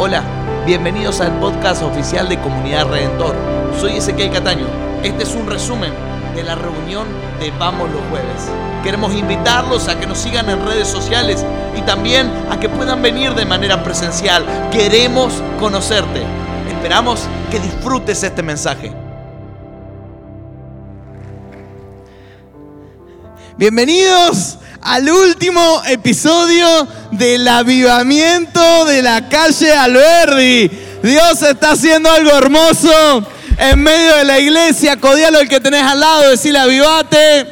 Hola, bienvenidos al podcast oficial de Comunidad Redentor. Soy Ezequiel Cataño. Este es un resumen de la reunión de Vamos los Jueves. Queremos invitarlos a que nos sigan en redes sociales y también a que puedan venir de manera presencial. Queremos conocerte. Esperamos que disfrutes este mensaje. Bienvenidos al último episodio del avivamiento de la calle Alberdi. Dios está haciendo algo hermoso en medio de la iglesia. Codialo el que tenés al lado, decirle avivate.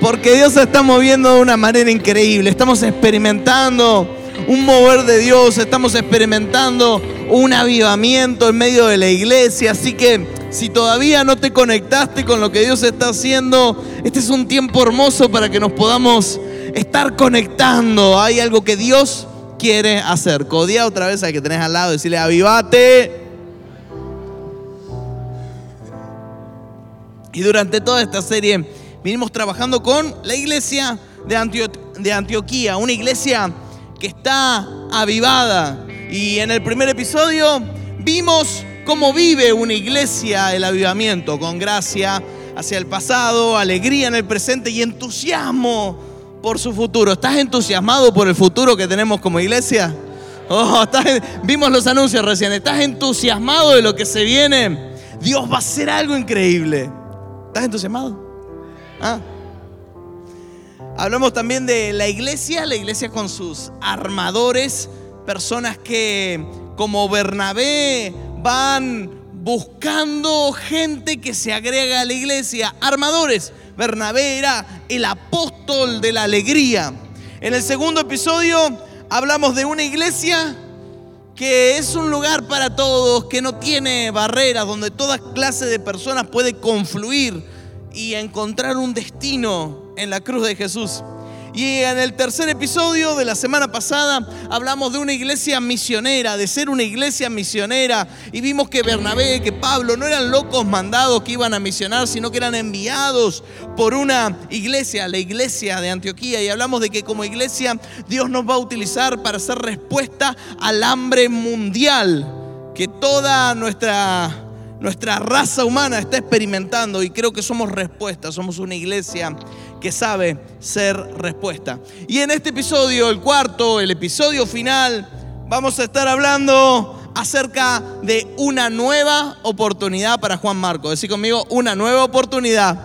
Porque Dios se está moviendo de una manera increíble. Estamos experimentando un mover de Dios, estamos experimentando un avivamiento en medio de la iglesia. Así que si todavía no te conectaste con lo que Dios está haciendo, este es un tiempo hermoso para que nos podamos estar conectando. Hay algo que Dios quiere hacer. Codía otra vez al que tenés al lado, decirle, avivate. Y durante toda esta serie vinimos trabajando con la iglesia de, de Antioquía, una iglesia que está avivada. Y en el primer episodio vimos cómo vive una iglesia el avivamiento, con gracia hacia el pasado, alegría en el presente y entusiasmo por su futuro. ¿Estás entusiasmado por el futuro que tenemos como iglesia? Oh, vimos los anuncios recién. ¿Estás entusiasmado de lo que se viene? Dios va a hacer algo increíble. ¿Estás entusiasmado? ¿Ah? Hablamos también de la iglesia, la iglesia con sus armadores, personas que como Bernabé van buscando gente que se agrega a la iglesia, armadores. Bernabé era el apóstol de la alegría. En el segundo episodio hablamos de una iglesia que es un lugar para todos, que no tiene barreras, donde toda clase de personas puede confluir y encontrar un destino en la cruz de Jesús. Y en el tercer episodio de la semana pasada hablamos de una iglesia misionera, de ser una iglesia misionera. Y vimos que Bernabé, que Pablo no eran locos mandados que iban a misionar, sino que eran enviados por una iglesia, la iglesia de Antioquía. Y hablamos de que como iglesia Dios nos va a utilizar para hacer respuesta al hambre mundial que toda nuestra nuestra raza humana está experimentando y creo que somos respuesta, somos una iglesia que sabe ser respuesta. Y en este episodio, el cuarto, el episodio final, vamos a estar hablando acerca de una nueva oportunidad para Juan Marcos. Decir conmigo, una nueva oportunidad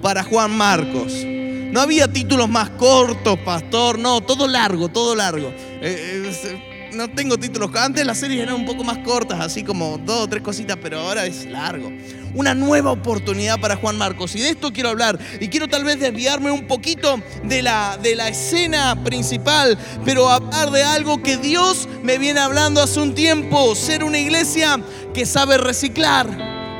para Juan Marcos. No había títulos más cortos, pastor, no, todo largo, todo largo. Eh, eh, no tengo títulos. Antes las series eran un poco más cortas, así como dos o tres cositas, pero ahora es largo. Una nueva oportunidad para Juan Marcos. Y de esto quiero hablar. Y quiero tal vez desviarme un poquito de la, de la escena principal, pero hablar de algo que Dios me viene hablando hace un tiempo. Ser una iglesia que sabe reciclar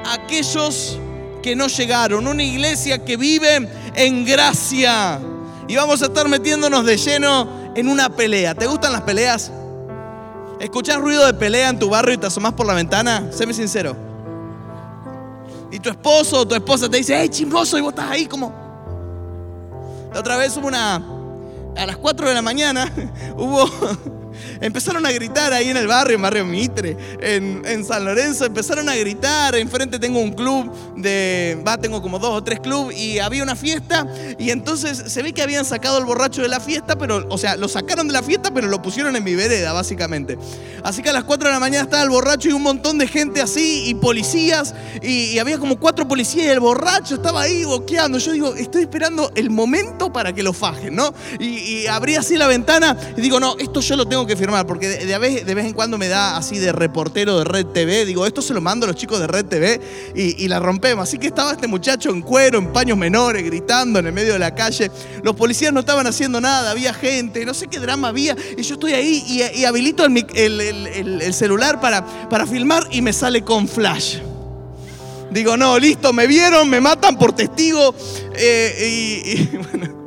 a aquellos que no llegaron. Una iglesia que vive en gracia. Y vamos a estar metiéndonos de lleno en una pelea. ¿Te gustan las peleas? ¿Escuchás ruido de pelea en tu barrio y te asomás por la ventana? Séme sincero. Y tu esposo o tu esposa te dice, hey, chismoso, y vos estás ahí como... La otra vez hubo una... A las 4 de la mañana hubo Empezaron a gritar ahí en el barrio, en barrio Mitre, en, San Lorenzo, empezaron a gritar. Enfrente tengo un club de, va, tengo como dos o tres clubes y había una fiesta y entonces se ve que habían sacado el borracho de la fiesta, pero, o sea, lo sacaron de la fiesta, pero lo pusieron en mi vereda, básicamente. Así que a las 4 de la mañana estaba el borracho y un montón de gente así y policías y, había como cuatro policías y el borracho estaba ahí boqueando. Yo digo, estoy esperando el momento para que lo fajen, ¿no? Y, y abrí así la ventana y digo, no, esto yo lo tengo que firmar porque de, vez, de vez en cuando me da así de reportero de Red TV. Digo, esto se lo mando a los chicos de Red TV y, la rompemos. Así que estaba este muchacho en cuero, en paños menores, gritando en el medio de la calle. Los policías no estaban haciendo nada, había gente, no sé qué drama había. Y yo estoy ahí y, habilito el, celular para, para filmar y me sale con flash. Digo, no, listo, me vieron, me matan por testigo. Eh, y, bueno,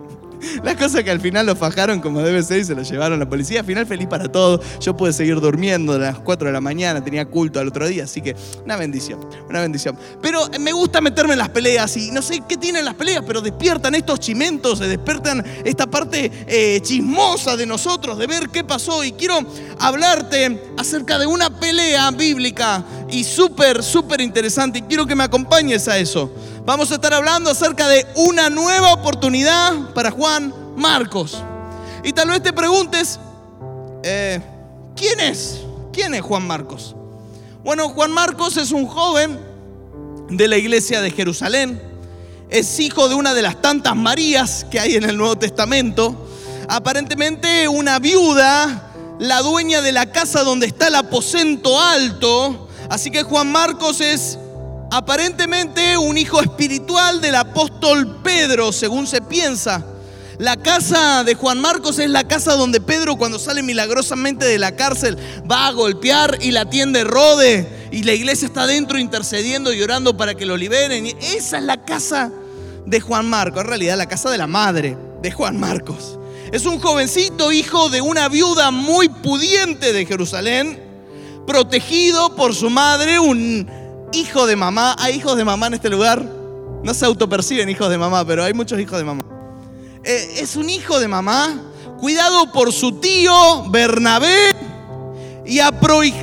La cosa que al final lo fajaron como debe ser y se lo llevaron a la policía. Al final feliz para todos. Yo pude seguir durmiendo a las 4 de la mañana, tenía culto al otro día, así que una bendición, una bendición. Pero me gusta meterme en las peleas y no sé qué tienen las peleas, pero despiertan estos chimentos, se despiertan esta parte eh, chismosa de nosotros, de ver qué pasó. Y quiero hablarte acerca de una pelea bíblica y súper, súper interesante. Y quiero que me acompañes a eso. Vamos a estar hablando acerca de una nueva oportunidad para Juan Marcos. Y tal vez te preguntes, eh, ¿quién es? ¿Quién es Juan Marcos? Bueno, Juan Marcos es un joven de la iglesia de Jerusalén. Es hijo de una de las tantas Marías que hay en el Nuevo Testamento. Aparentemente una viuda, la dueña de la casa donde está el aposento alto. Así que Juan Marcos es aparentemente un hijo espiritual del apóstol Pedro, según se piensa. La casa de Juan Marcos es la casa donde Pedro cuando sale milagrosamente de la cárcel va a golpear y la atiende Rode y la iglesia está dentro intercediendo y orando para que lo liberen. esa es la casa de Juan Marcos, en realidad la casa de la madre de Juan Marcos. Es un jovencito hijo de una viuda muy pudiente de Jerusalén, protegido por su madre, un hijo de mamá. ¿Hay hijos de mamá en este lugar? No se autoperciben hijos de mamá, pero hay muchos hijos de mamá. Eh, es un hijo de mamá, cuidado por su tío Bernabé y,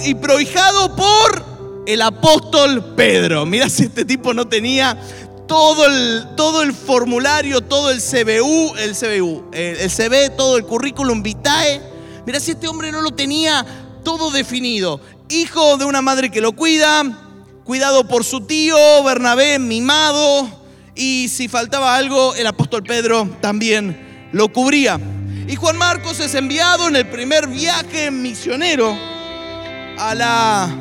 y prohijado por el apóstol Pedro. Mira si este tipo no tenía todo el, todo el formulario, todo el CBU, el CBU, el, el CB, todo el currículum vitae. Mira si este hombre no lo tenía todo definido. Hijo de una madre que lo cuida, cuidado por su tío, Bernabé, mimado, y si faltaba algo, el apóstol Pedro también lo cubría. Y Juan Marcos es enviado en el primer viaje misionero a la...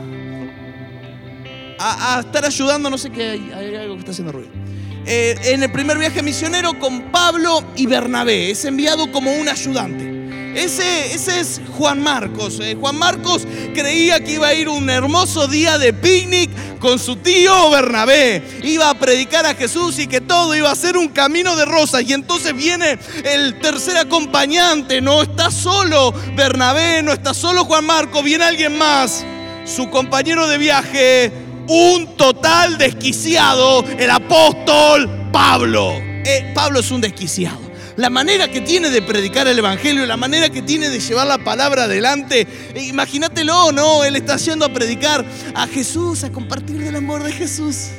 a, estar ayudando, no sé qué, hay, algo que está haciendo ruido. Eh, en el primer viaje misionero con Pablo y Bernabé, es enviado como un ayudante. Ese, ese es Juan Marcos. Eh. Juan Marcos creía que iba a ir un hermoso día de picnic con su tío Bernabé. Iba a predicar a Jesús y que todo iba a ser un camino de rosas. Y entonces viene el tercer acompañante. No está solo Bernabé, no está solo Juan Marcos, viene alguien más. Su compañero de viaje, un total desquiciado, el apóstol Pablo. Eh, Pablo es un desquiciado la manera que tiene de predicar el Evangelio, la manera que tiene de llevar la palabra adelante. E imagínatelo, ¿no? Él está yendo a predicar a Jesús, a compartir del amor de Jesús.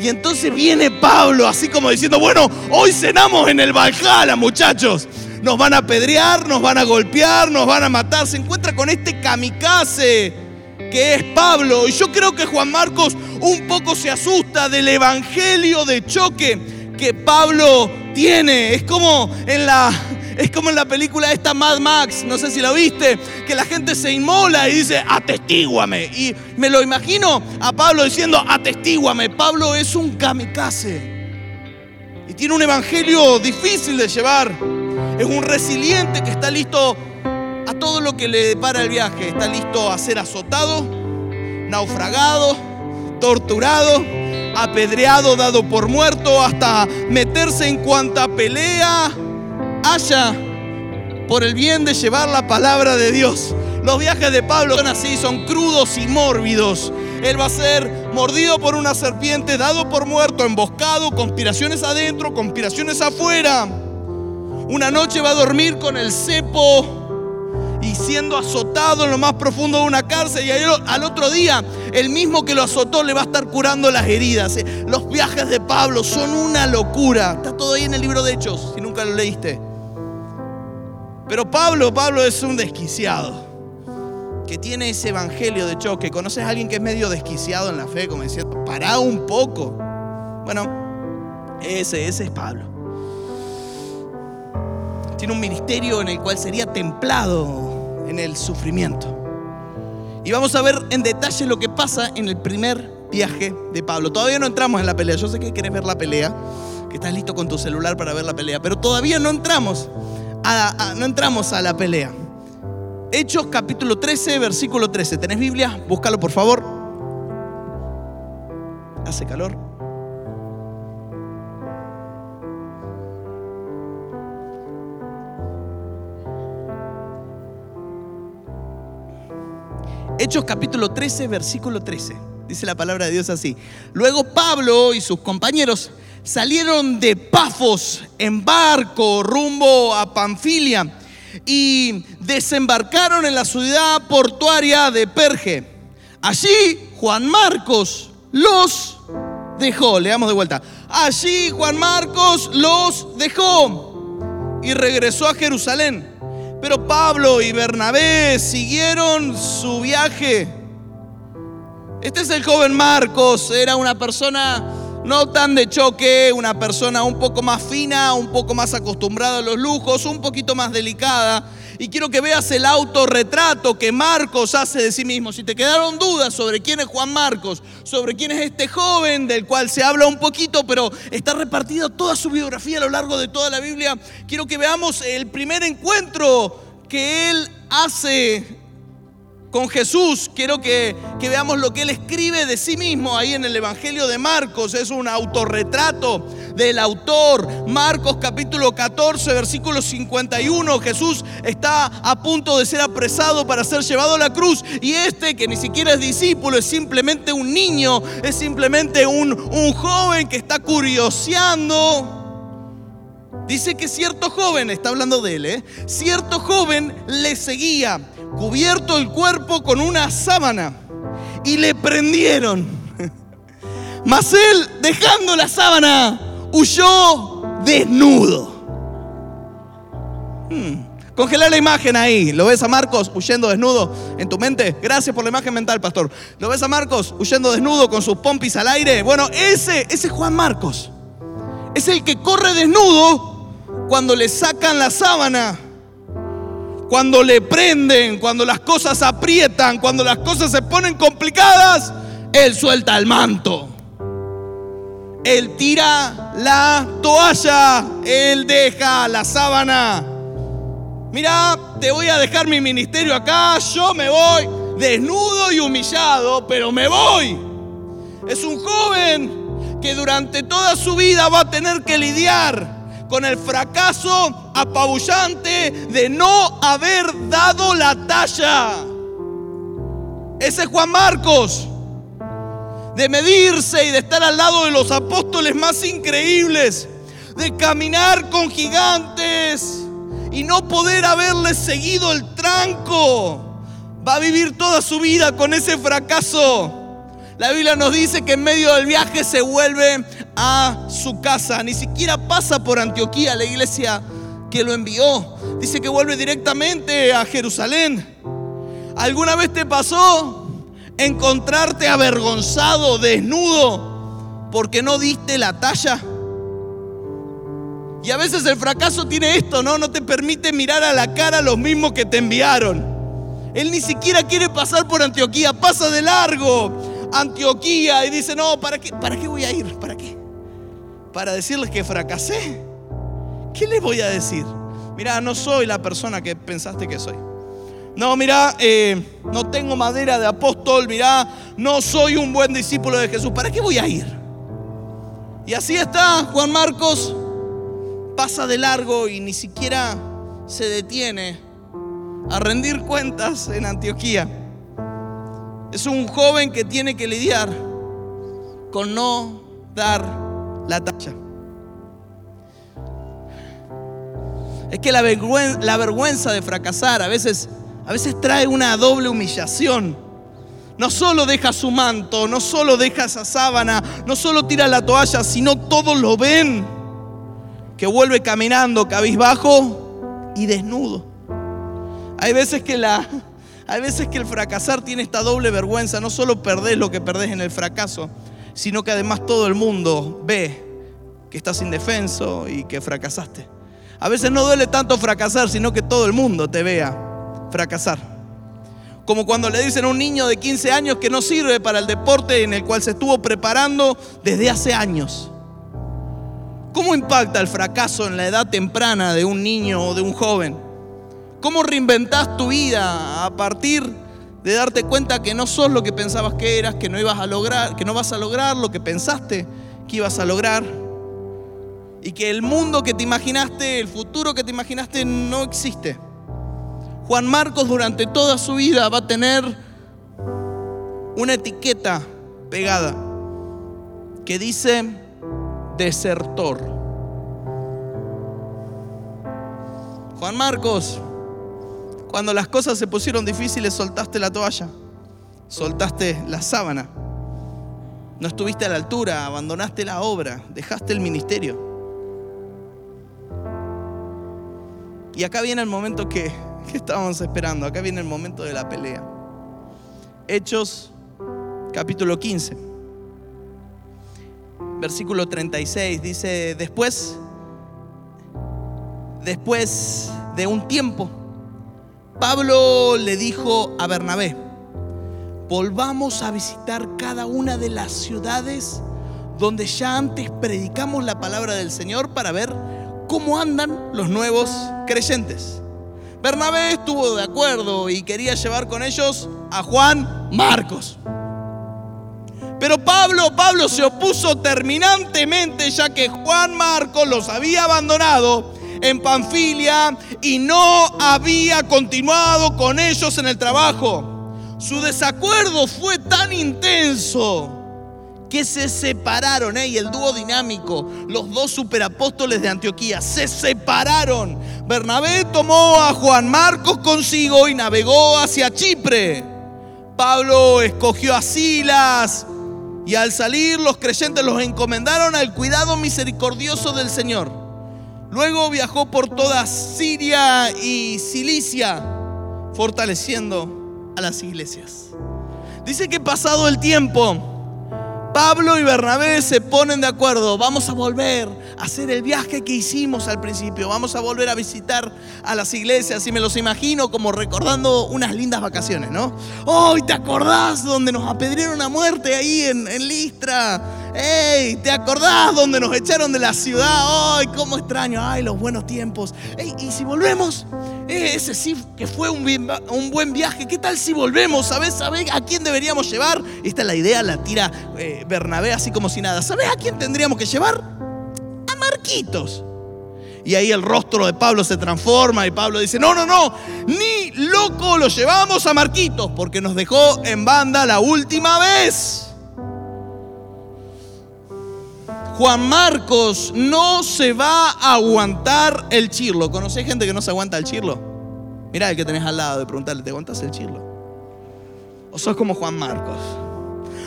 Y entonces viene Pablo, así como diciendo, bueno, hoy cenamos en el Valhalla, muchachos. Nos van a apedrear, nos van a golpear, nos van a matar. Se encuentra con este kamikaze que es Pablo. Y yo creo que Juan Marcos un poco se asusta del evangelio de choque que Pablo tiene. Es como en la, es como en la película esta Mad Max, no sé si la viste, que la gente se inmola y dice, atestíguame. Y me lo imagino a Pablo diciendo, atestíguame. Pablo es un kamikaze. Y tiene un evangelio difícil de llevar. Es un resiliente que está listo a todo lo que le depara el viaje. Está listo a ser azotado, naufragado, torturado apedreado, dado por muerto, hasta meterse en cuanta pelea haya por el bien de llevar la palabra de Dios. Los viajes de Pablo son así, son crudos y mórbidos. Él va a ser mordido por una serpiente, dado por muerto, emboscado, conspiraciones adentro, conspiraciones afuera. Una noche va a dormir con el cepo y siendo azotado en lo más profundo de una cárcel y al otro día el mismo que lo azotó le va a estar curando las heridas. Eh, los viajes de Pablo son una locura. Está todo ahí en el libro de Hechos, si nunca lo leíste. Pero Pablo, Pablo es un desquiciado que tiene ese evangelio de choque. ¿Conoces a alguien que es medio desquiciado en la fe? Como diciendo, pará un poco. Bueno, ese, ese es Pablo. Tiene un ministerio en el cual sería templado en el sufrimiento. Y vamos a ver en detalle lo que pasa en el primer viaje de Pablo. Todavía no entramos en la pelea. Yo sé que quieres ver la pelea, que estás listo con tu celular para ver la pelea, pero todavía no entramos a, no entramos a la pelea. Hechos capítulo 13, versículo 13. ¿Tenés Biblia? Búscalo por favor. Hace calor. Hechos capítulo 13, versículo 13. Dice la palabra de Dios así. Luego Pablo y sus compañeros salieron de Pafos en barco rumbo a Panfilia y desembarcaron en la ciudad portuaria de Perge. Allí Juan Marcos los dejó. Leamos de vuelta. Allí Juan Marcos los dejó y regresó a Jerusalén. Pero Pablo y Bernabé siguieron su viaje. Este es el joven Marcos, era una persona no tan de choque, una persona un poco más fina, un poco más acostumbrada a los lujos, un poquito más delicada. Y quiero que veas el autorretrato que Marcos hace de sí mismo. Si te quedaron dudas sobre quién es Juan Marcos, sobre quién es este joven del cual se habla un poquito, pero está repartida toda su biografía a lo largo de toda la Biblia, quiero que veamos el primer encuentro que él hace con Jesús, quiero que, veamos lo que él escribe de sí mismo ahí en el Evangelio de Marcos. Es un autorretrato del autor. Marcos capítulo 14, versículo 51. Jesús está a punto de ser apresado para ser llevado a la cruz. Y este, que ni siquiera es discípulo, es simplemente un niño, es simplemente un, un joven que está curioseando. Dice que cierto joven, está hablando de él, ¿eh? cierto joven le seguía cubierto el cuerpo con una sábana y le prendieron. Mas él, dejando la sábana, huyó desnudo. Hmm. Congelar la imagen ahí. ¿Lo ves a Marcos huyendo desnudo en tu mente? Gracias por la imagen mental, pastor. ¿Lo ves a Marcos huyendo desnudo con sus pompis al aire? Bueno, ese, ese es Juan Marcos. Es el que corre desnudo cuando le sacan la sábana cuando le prenden, cuando las cosas aprietan, cuando las cosas se ponen complicadas, Él suelta el manto. Él tira la toalla, Él deja la sábana. Mira, te voy a dejar mi ministerio acá, yo me voy desnudo y humillado, pero me voy. Es un joven que durante toda su vida va a tener que lidiar con el fracaso apabullante de no haber dado la talla. Ese es Juan Marcos. De medirse y de estar al lado de los apóstoles más increíbles. De caminar con gigantes y no poder haberles seguido el tranco. Va a vivir toda su vida con ese fracaso. La Biblia nos dice que en medio del viaje se vuelve a su casa. Ni siquiera pasa por Antioquía, la iglesia que lo envió. Dice que vuelve directamente a Jerusalén. ¿Alguna vez te pasó encontrarte avergonzado, desnudo, porque no diste la talla? Y a veces el fracaso tiene esto, ¿no? No te permite mirar a la cara a los mismos que te enviaron. Él ni siquiera quiere pasar por Antioquía, pasa de largo. Antioquía y dice, no, ¿para qué, ¿para qué voy a ir? ¿Para qué? ¿Para decirles que fracasé? ¿Qué les voy a decir? Mira, no soy la persona que pensaste que soy. No, mira, eh, no tengo madera de apóstol, mira, no soy un buen discípulo de Jesús. ¿Para qué voy a ir? Y así está Juan Marcos, pasa de largo y ni siquiera se detiene a rendir cuentas en Antioquía. Es un joven que tiene que lidiar con no dar la talla. Es que la vergüenza, de fracasar a veces, a veces trae una doble humillación. No solo deja su manto, no solo deja esa sábana, no solo tira la toalla, sino todos lo ven. Que vuelve caminando cabizbajo y desnudo. Hay veces que la, hay veces que el fracasar tiene esta doble vergüenza. No solo perdés lo que perdés en el fracaso, sino que además todo el mundo ve que estás indefenso y que fracasaste. A veces no duele tanto fracasar, sino que todo el mundo te vea fracasar. Como cuando le dicen a un niño de 15 años que no sirve para el deporte en el cual se estuvo preparando desde hace años. ¿Cómo impacta el fracaso en la edad temprana de un niño o de un joven? ¿Cómo reinventás tu vida a partir de darte cuenta que no sos lo que pensabas que eras, que no ibas a lograr, que no vas a lograr lo que pensaste que ibas a lograr? Y que el mundo que te imaginaste, el futuro que te imaginaste no existe. Juan Marcos durante toda su vida va a tener una etiqueta pegada que dice desertor. Juan Marcos, cuando las cosas se pusieron difíciles, soltaste la toalla, soltaste la sábana, no estuviste a la altura, abandonaste la obra, dejaste el ministerio. Y acá viene el momento que, que estábamos esperando, acá viene el momento de la pelea. Hechos capítulo 15, versículo 36, dice, después, después de un tiempo, Pablo le dijo a Bernabé, volvamos a visitar cada una de las ciudades donde ya antes predicamos la palabra del Señor para ver cómo andan los nuevos creyentes. Bernabé estuvo de acuerdo y quería llevar con ellos a Juan Marcos. Pero Pablo, Pablo se opuso terminantemente ya que Juan Marcos los había abandonado en Panfilia y no había continuado con ellos en el trabajo. Su desacuerdo fue tan intenso que se separaron, ¿eh? y el dúo dinámico, los dos superapóstoles de Antioquía, se separaron. Bernabé tomó a Juan Marcos consigo y navegó hacia Chipre. Pablo escogió a Silas y al salir los creyentes los encomendaron al cuidado misericordioso del Señor. Luego viajó por toda Siria y Cilicia, fortaleciendo a las iglesias. Dice que pasado el tiempo, Pablo y Bernabé se ponen de acuerdo, vamos a volver a hacer el viaje que hicimos al principio, vamos a volver a visitar a las iglesias y me los imagino como recordando unas lindas vacaciones, ¿no? ¡Hoy te acordás donde nos apedrieron a muerte ahí en, en Listra! ¡Ey! ¿Te acordás donde nos echaron de la ciudad? ¡Ay, cómo extraño! ¡Ay, los buenos tiempos! ¡Ey! ¿Y si volvemos? Eh, ese sí que fue un, un buen viaje. ¿Qué tal si volvemos? ¿Sabes, ¿Sabés a quién deberíamos llevar? Esta es la idea, la tira eh, Bernabé así como si nada. ¿Sabes a quién tendríamos que llevar? A Marquitos. Y ahí el rostro de Pablo se transforma y Pablo dice, no, no, no, ni loco lo llevamos a Marquitos porque nos dejó en banda la última vez. Juan Marcos no se va a aguantar el chirlo. ¿Conocés gente que no se aguanta el chirlo? Mirá el que tenés al lado de preguntarle, ¿te aguantas el chirlo? ¿O sos como Juan Marcos?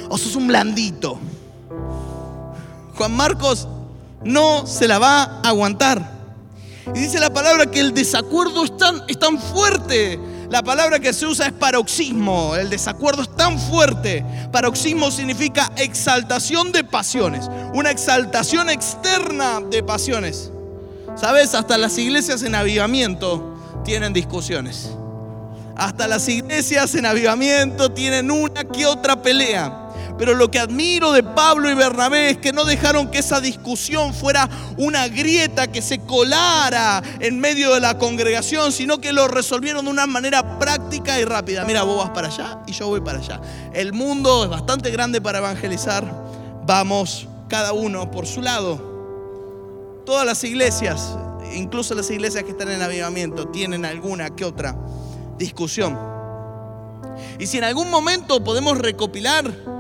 ¿O sos un blandito? Juan Marcos no se la va a aguantar. Y dice la palabra que el desacuerdo es tan, es tan fuerte. La palabra que se usa es paroxismo. El desacuerdo es tan fuerte. Paroxismo significa exaltación de pasiones. Una exaltación externa de pasiones. ¿Sabes? Hasta las iglesias en avivamiento tienen discusiones. Hasta las iglesias en avivamiento tienen una que otra pelea. Pero lo que admiro de Pablo y Bernabé es que no dejaron que esa discusión fuera una grieta que se colara en medio de la congregación, sino que lo resolvieron de una manera práctica y rápida. Mira, vos vas para allá y yo voy para allá. El mundo es bastante grande para evangelizar. Vamos cada uno por su lado. Todas las iglesias, incluso las iglesias que están en avivamiento, tienen alguna que otra discusión. Y si en algún momento podemos recopilar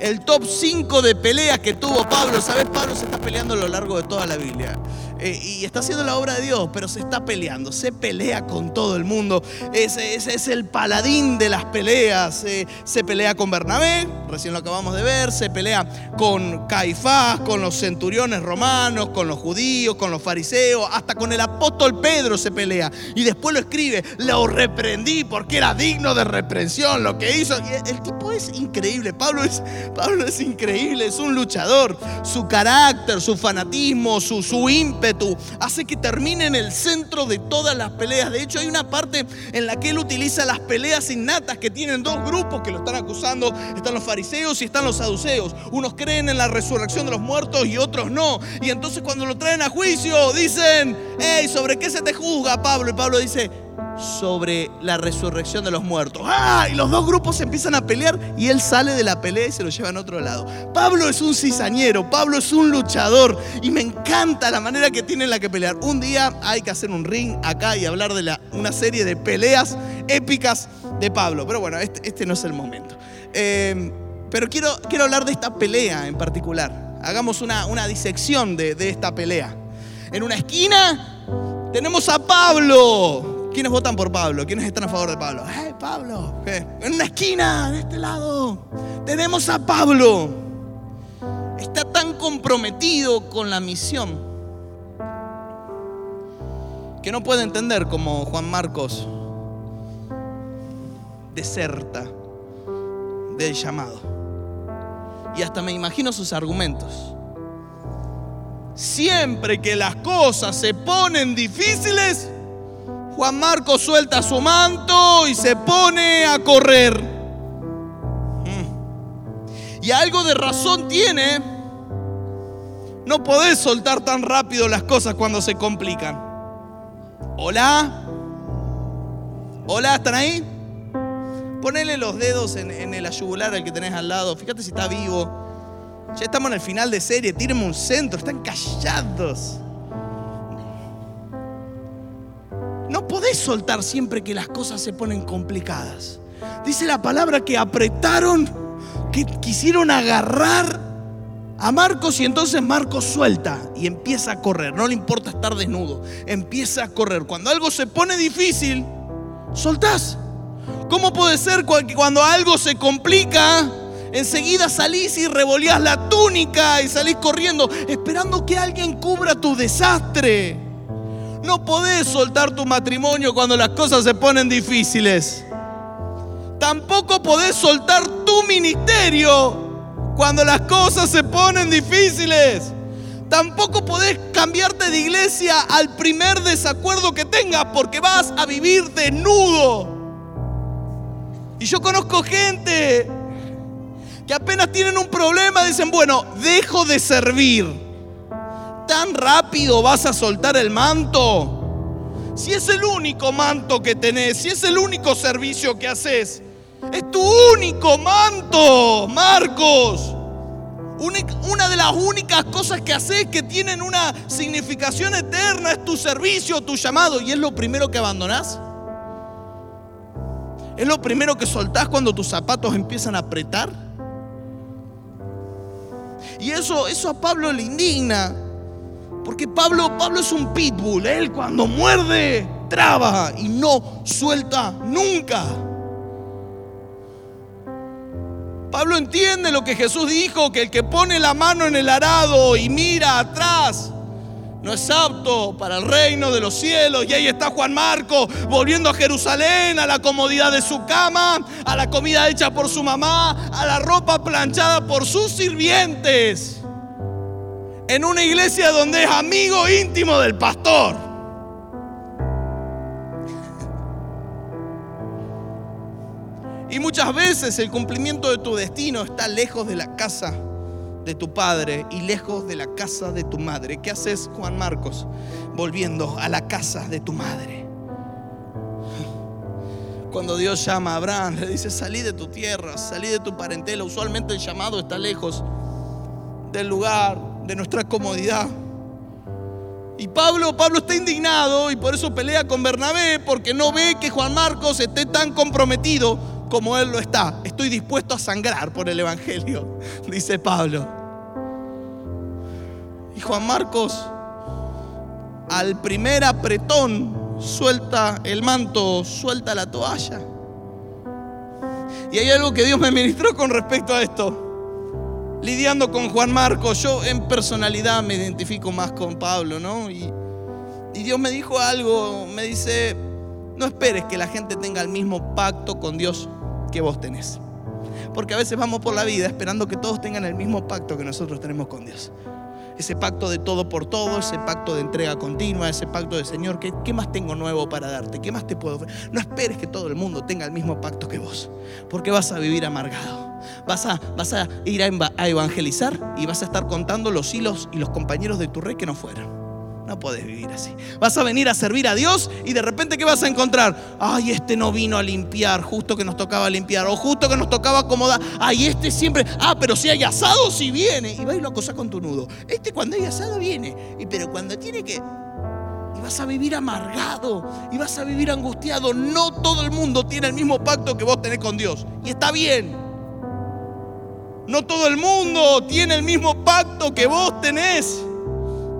el top 5 de peleas que tuvo Pablo, ¿sabes? Pablo se está peleando a lo largo de toda la Biblia. Eh, y está haciendo la obra de Dios, pero se está peleando, se pelea con todo el mundo. Ese, es el paladín de las peleas. Eh, se pelea con Bernabé, recién lo acabamos de ver, se pelea con Caifás, con los centuriones romanos, con los judíos, con los fariseos, hasta con el apóstol Pedro se pelea. Y después lo escribe, lo reprendí porque era digno de reprensión lo que hizo. El tipo es increíble, Pablo es, Pablo es increíble, es un luchador. Su carácter, su fanatismo, su, su ímpetu hace que termine en el centro de todas las peleas. De hecho, hay una parte en la que él utiliza las peleas innatas que tienen dos grupos que lo están acusando. Están los fariseos y están los saduceos. Unos creen en la resurrección de los muertos y otros no. Y entonces cuando lo traen a juicio dicen, hey, ¿sobre qué se te juzga, Pablo? Y Pablo dice, sobre la resurrección de los muertos. ¡Ah! Y los dos grupos se empiezan a pelear y él sale de la pelea y se lo lleva a otro lado. Pablo es un cizañero, Pablo es un luchador y me encanta la manera que tiene en la que pelear. Un día hay que hacer un ring acá y hablar de una serie de peleas épicas de Pablo. Pero bueno, este, este no es el momento. Eh, pero quiero, quiero hablar de esta pelea en particular. Hagamos una, una disección de, de esta pelea. En una esquina tenemos a Pablo. ¿Quiénes votan por Pablo? ¿Quiénes están a favor de Pablo? ¡Hey, Pablo! ¿Qué? En una esquina, de este lado, tenemos a Pablo. Está tan comprometido con la misión que no puede entender como Juan Marcos deserta del llamado. Y hasta me imagino sus argumentos. Siempre que las cosas se ponen difíciles, Juan Marcos suelta su manto y se pone a correr. Mm. Y algo de razón tiene. No podés soltar tan rápido las cosas cuando se complican. Hola. Hola, ¿están ahí? Ponele los dedos en, en el ayugular al que tenés al lado. Fíjate si está vivo. Ya estamos en el final de serie. Tírenme un centro. Están callados. Soltar siempre que las cosas se ponen complicadas. Dice la palabra que apretaron, que quisieron agarrar a Marcos y entonces Marcos suelta y empieza a correr. No le importa estar desnudo, empieza a correr. Cuando algo se pone difícil, soltás. ¿Cómo puede ser que cuando algo se complica, enseguida salís y revoleás la túnica y salís corriendo esperando que alguien cubra tu desastre? No podés soltar tu matrimonio cuando las cosas se ponen difíciles. Tampoco podés soltar tu ministerio cuando las cosas se ponen difíciles. Tampoco podés cambiarte de iglesia al primer desacuerdo que tengas porque vas a vivir desnudo. Y yo conozco gente que apenas tienen un problema dicen, bueno, dejo de servir. ¿Tan rápido vas a soltar el manto? Si es el único manto que tenés, si es el único servicio que haces, es tu único manto, Marcos. Una de las únicas cosas que haces que tienen una significación eterna es tu servicio, tu llamado. Y es lo primero que abandonás. Es lo primero que soltás cuando tus zapatos empiezan a apretar. Y eso, eso a Pablo le indigna. Porque Pablo, Pablo es un pitbull. Él cuando muerde, traba y no suelta nunca. Pablo entiende lo que Jesús dijo, que el que pone la mano en el arado y mira atrás no es apto para el reino de los cielos. Y ahí está Juan Marco volviendo a Jerusalén, a la comodidad de su cama, a la comida hecha por su mamá, a la ropa planchada por sus sirvientes. En una iglesia donde es amigo íntimo del pastor. Y muchas veces el cumplimiento de tu destino está lejos de la casa de tu padre y lejos de la casa de tu madre. ¿Qué haces, Juan Marcos? Volviendo a la casa de tu madre. Cuando Dios llama a Abraham, le dice, salí de tu tierra, salí de tu parentela. Usualmente el llamado está lejos del lugar, de nuestra comodidad. Y Pablo, Pablo está indignado y por eso pelea con Bernabé, porque no ve que Juan Marcos esté tan comprometido como Él lo está. Estoy dispuesto a sangrar por el Evangelio, dice Pablo. Y Juan Marcos, al primer apretón, suelta el manto, suelta la toalla. Y hay algo que Dios me ministró con respecto a esto. Lidiando con Juan Marcos, yo en personalidad me identifico más con Pablo, ¿no? Y, y Dios me dijo algo, me dice, no esperes que la gente tenga el mismo pacto con Dios que vos tenés. Porque a veces vamos por la vida esperando que todos tengan el mismo pacto que nosotros tenemos con Dios. Ese pacto de todo por todo, ese pacto de entrega continua, ese pacto de Señor, ¿qué, ¿qué, más tengo nuevo para darte? ¿Qué más te puedo ofrecer? No esperes que todo el mundo tenga el mismo pacto que vos, porque vas a vivir amargado. Vas a, vas a ir a evangelizar y vas a estar contando los hilos y los compañeros de tu rey que no fueron. No puedes vivir así. Vas a venir a servir a Dios y de repente ¿qué vas a encontrar? Ay, este no vino a limpiar, justo que nos tocaba limpiar, o justo que nos tocaba acomodar. Ay, este siempre, ah, pero si hay asado, si viene. Y va y lo cosa con tu nudo. Este cuando hay asado viene, y pero cuando tiene que... Y vas a vivir amargado, y vas a vivir angustiado. No todo el mundo tiene el mismo pacto que vos tenés con Dios. Y está bien. No todo el mundo tiene el mismo pacto que vos tenés.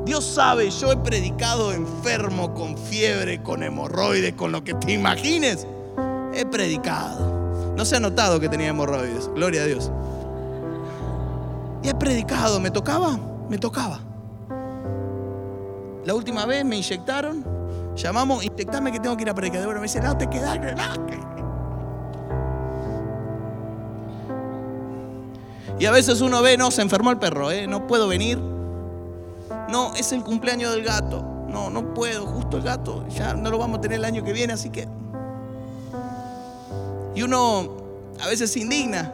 Dios sabe, yo he predicado enfermo, con fiebre, con hemorroides, con lo que te imagines. He predicado. No se ha notado que tenía hemorroides, gloria a Dios. Y he predicado, ¿me tocaba? Me tocaba. La última vez me inyectaron, llamamos, inyectame que tengo que ir a predicar. Bueno, me dice, no, te quedas, Y a veces uno ve, no, se enfermó el perro, ¿eh? no puedo venir. No, es el cumpleaños del gato. No, no puedo, justo el gato, ya no lo vamos a tener el año que viene, así que... Y uno a veces se indigna.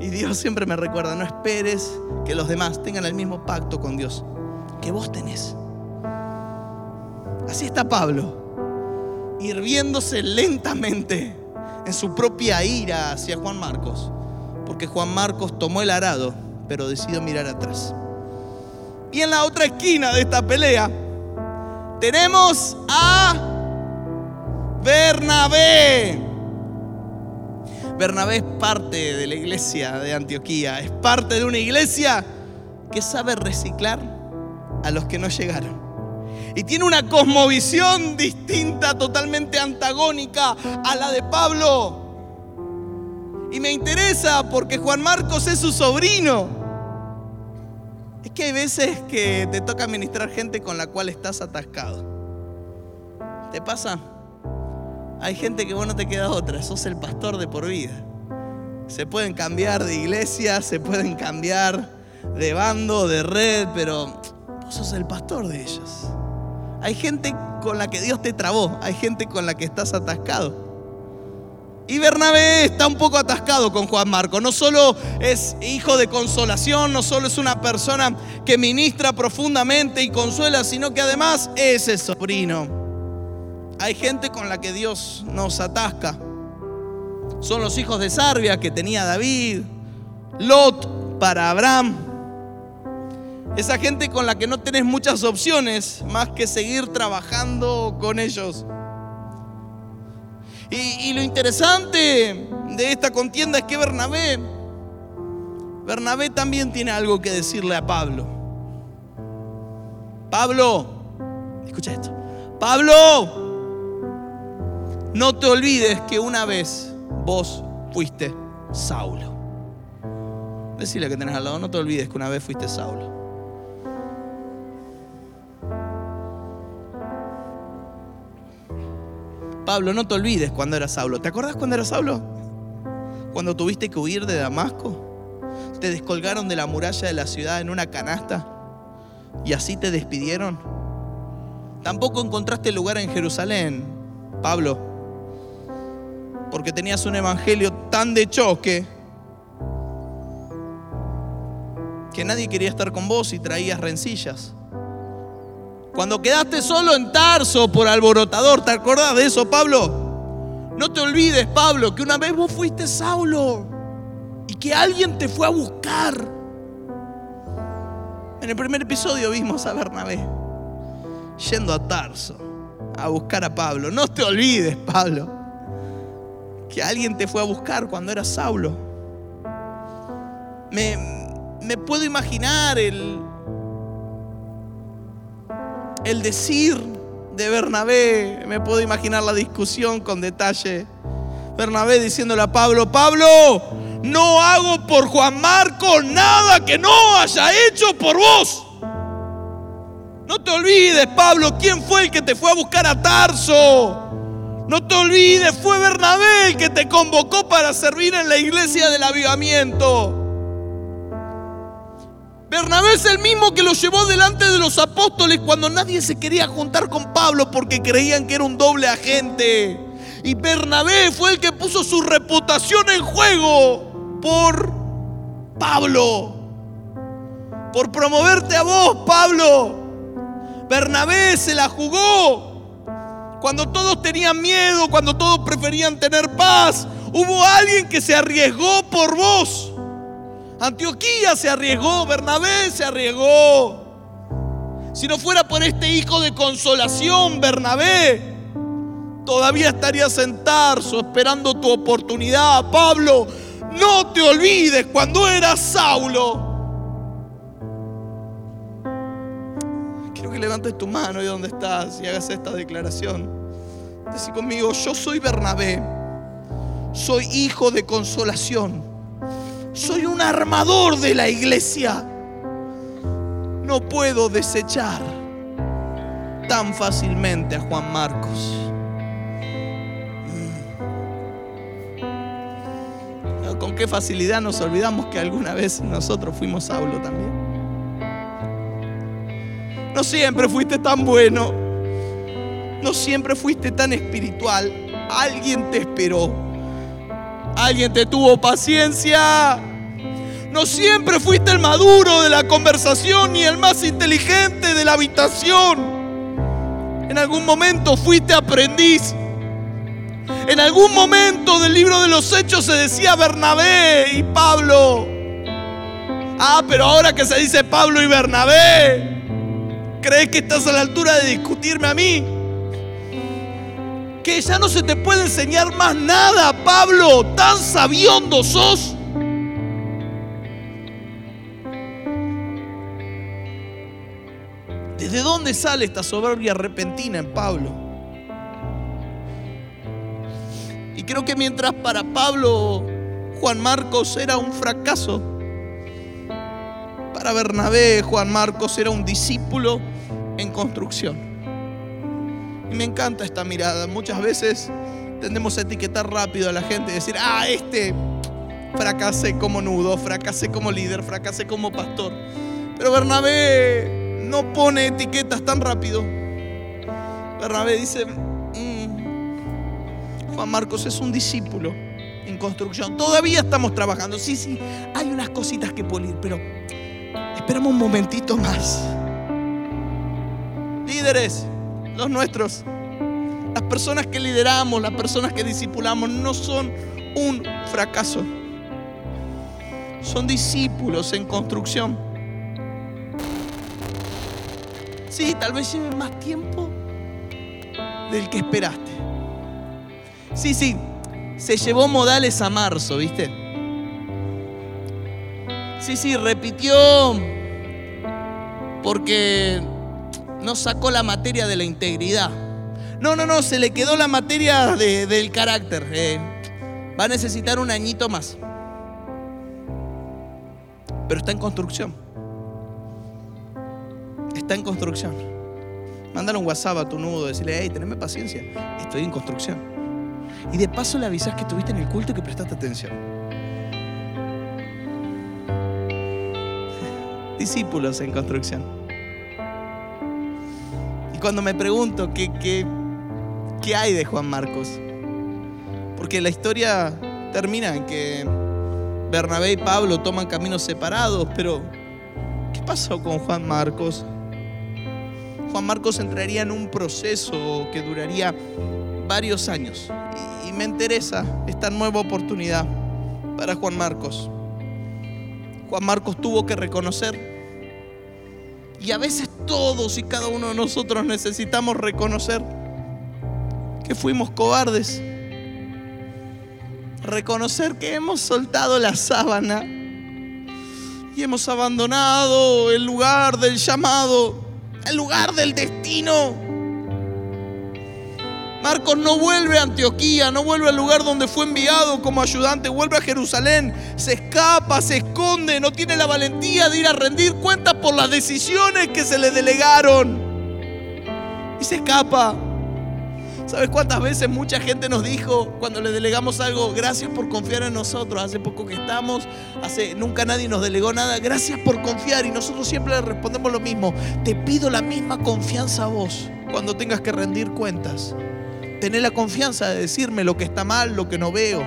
Y Dios siempre me recuerda, no esperes que los demás tengan el mismo pacto con Dios que vos tenés. Así está Pablo, hirviéndose lentamente en su propia ira hacia Juan Marcos porque Juan Marcos tomó el arado, pero decidió mirar atrás. Y en la otra esquina de esta pelea tenemos a Bernabé. Bernabé es parte de la iglesia de Antioquía, es parte de una iglesia que sabe reciclar a los que no llegaron. Y tiene una cosmovisión distinta, totalmente antagónica a la de Pablo. Y me interesa porque Juan Marcos es su sobrino. Es que hay veces que te toca administrar gente con la cual estás atascado. ¿Te pasa? Hay gente que vos no te queda otra, sos el pastor de por vida. Se pueden cambiar de iglesia, se pueden cambiar de bando, de red, pero vos sos el pastor de ellos. Hay gente con la que Dios te trabó, hay gente con la que estás atascado. Y Bernabé está un poco atascado con Juan Marco. No solo es hijo de consolación, no solo es una persona que ministra profundamente y consuela, sino que además es el sobrino. Hay gente con la que Dios nos atasca. Son los hijos de Sarbia que tenía David, Lot para Abraham. Esa gente con la que no tenés muchas opciones más que seguir trabajando con ellos. Y, lo interesante de esta contienda es que Bernabé, Bernabé también tiene algo que decirle a Pablo. Pablo, escucha esto. Pablo, no te olvides que una vez vos fuiste Saulo. Decirle que tenés al lado, no te olvides que una vez fuiste Saulo. Pablo, no te olvides cuando eras Saulo. ¿Te acuerdas cuando eras Saulo? Cuando tuviste que huir de Damasco. Te descolgaron de la muralla de la ciudad en una canasta y así te despidieron. Tampoco encontraste lugar en Jerusalén, Pablo, porque tenías un evangelio tan de choque que nadie quería estar con vos y traías rencillas. Cuando quedaste solo en Tarso por alborotador, ¿te acordás de eso, Pablo? No te olvides, Pablo, que una vez vos fuiste Saulo y que alguien te fue a buscar. En el primer episodio vimos a Bernabé yendo a Tarso a buscar a Pablo. No te olvides, Pablo, que alguien te fue a buscar cuando eras Saulo. Me, me puedo imaginar el, el decir de Bernabé, me puedo imaginar la discusión con detalle. Bernabé diciéndole a Pablo, Pablo, no hago por Juan Marco nada que no haya hecho por vos. No te olvides, Pablo, quién fue el que te fue a buscar a Tarso. No te olvides, fue Bernabé el que te convocó para servir en la iglesia del avivamiento. Bernabé es el mismo que lo llevó delante de los apóstoles cuando nadie se quería juntar con Pablo porque creían que era un doble agente. Y Bernabé fue el que puso su reputación en juego por Pablo. Por promoverte a vos, Pablo. Bernabé se la jugó. Cuando todos tenían miedo, cuando todos preferían tener paz, hubo alguien que se arriesgó por vos. Antioquía se arriesgó, Bernabé se arriesgó. Si no fuera por este hijo de consolación, Bernabé, todavía estarías en Tarso esperando tu oportunidad. Pablo, no te olvides cuando eras Saulo. Quiero que levantes tu mano y donde estás y hagas esta declaración. Decí conmigo, yo soy Bernabé, soy hijo de consolación, soy un armador de la iglesia. No puedo desechar tan fácilmente a Juan Marcos. Mm. Con qué facilidad nos olvidamos que alguna vez nosotros fuimos Saulo también. No siempre fuiste tan bueno. No siempre fuiste tan espiritual. Alguien te esperó. Alguien te tuvo paciencia. No siempre fuiste el maduro de la conversación ni el más inteligente de la habitación. En algún momento fuiste aprendiz. En algún momento del libro de los hechos se decía Bernabé y Pablo. Ah, pero ahora que se dice Pablo y Bernabé, ¿crees que estás a la altura de discutirme a mí? Que ya no se te puede enseñar más nada, Pablo. Tan sabiondo sos. ¿Desde dónde sale esta soberbia repentina en Pablo? Y creo que mientras para Pablo Juan Marcos era un fracaso, para Bernabé Juan Marcos era un discípulo en construcción. Y me encanta esta mirada. Muchas veces tendemos a etiquetar rápido a la gente y decir, ah, este fracasé como nudo, fracasé como líder, fracasé como pastor. Pero Bernabé no pone etiquetas tan rápido. Bernabé dice, mm, Juan Marcos es un discípulo en construcción. Todavía estamos trabajando. Sí, sí, hay unas cositas que pulir, pero esperamos un momentito más. Líderes, los nuestros, las personas que lideramos, las personas que discipulamos, no son un fracaso. Son discípulos en construcción. Sí, tal vez lleve más tiempo del que esperaste. Sí, sí, se llevó modales a marzo, ¿viste? Sí, sí, repitió porque no sacó la materia de la integridad. No, no, no, se le quedó la materia del carácter. Eh, va a necesitar un añito más. Pero está en construcción está en construcción. Mándale un WhatsApp a tu nudo, decirle, hey, teneme paciencia, estoy en construcción. Y de paso le avisas que estuviste en el culto y que prestaste atención. Discípulos en construcción. Y cuando me pregunto qué, qué, qué hay de Juan Marcos, porque la historia termina en que Bernabé y Pablo toman caminos separados, pero ¿qué pasó con Juan Marcos? Juan Marcos entraría en un proceso que duraría varios años. Y me interesa esta nueva oportunidad para Juan Marcos. Juan Marcos tuvo que reconocer, y a veces todos y cada uno de nosotros necesitamos reconocer que fuimos cobardes. Reconocer que hemos soltado la sábana y hemos abandonado el lugar del llamado el lugar del destino. Marcos no vuelve a Antioquía, no vuelve al lugar donde fue enviado como ayudante, vuelve a Jerusalén, se escapa, se esconde, no tiene la valentía de ir a rendir cuentas por las decisiones que se le delegaron. Y se escapa. ¿Sabes cuántas veces mucha gente nos dijo cuando le delegamos algo, gracias por confiar en nosotros? Hace poco que estamos, hace nunca nadie nos delegó nada, gracias por confiar y nosotros siempre le respondemos lo mismo. Te pido la misma confianza a vos cuando tengas que rendir cuentas. Tener la confianza de decirme lo que está mal, lo que no veo.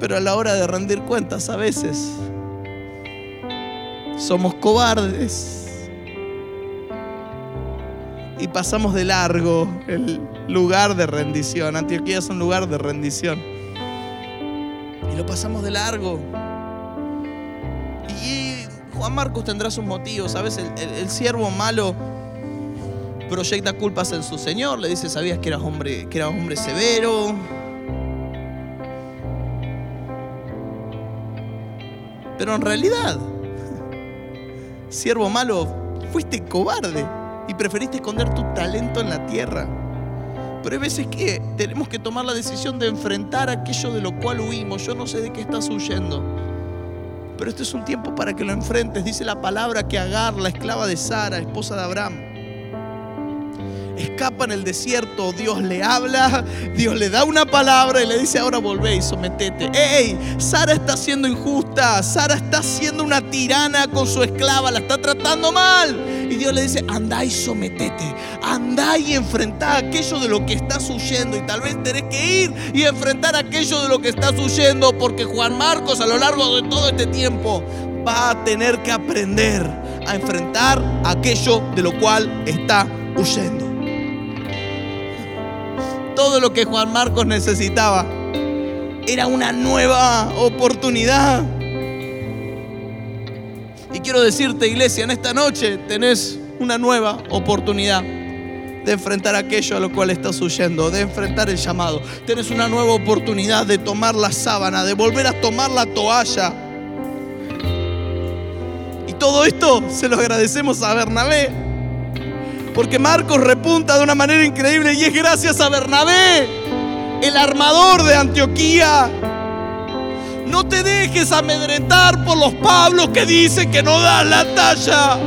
Pero a la hora de rendir cuentas a veces somos cobardes y pasamos de largo el lugar de rendición. Antioquía es un lugar de rendición. Y lo pasamos de largo. Y Juan Marcos tendrá sus motivos. ¿Sabes? El, el, el siervo malo proyecta culpas en su señor. Le dice: Sabías que eras hombre, que eras hombre severo. Pero en realidad, siervo malo, fuiste cobarde y preferiste esconder tu talento en la tierra. Pero hay veces que tenemos que tomar la decisión de enfrentar aquello de lo cual huimos. Yo no sé de qué estás huyendo. Pero este es un tiempo para que lo enfrentes. Dice la palabra que Agar, la esclava de Sara, esposa de Abraham, escapa en el desierto, Dios le habla, Dios le da una palabra y le dice, ahora volvé y sometete. ¡Ey! Sara está siendo injusta, Sara está siendo una tirana con su esclava, la está tratando mal. Y Dios le dice, andá y sometete, andá y enfrentá aquello de lo que estás huyendo. Y tal vez tenés que ir y enfrentar aquello de lo que estás huyendo, porque Juan Marcos a lo largo de todo este tiempo va a tener que aprender a enfrentar aquello de lo cual está huyendo todo lo que Juan Marcos necesitaba. Era una nueva oportunidad. Y quiero decirte, iglesia, en esta noche tenés una nueva oportunidad de enfrentar aquello a lo cual estás huyendo, de enfrentar el llamado. Tenés una nueva oportunidad de tomar la sábana, de volver a tomar la toalla. Y todo esto se lo agradecemos a Bernabé, porque Marcos repunta de una manera increíble y es gracias a Bernabé, el armador de Antioquía. No te dejes amedrentar por los Pablos que dicen que no das la talla.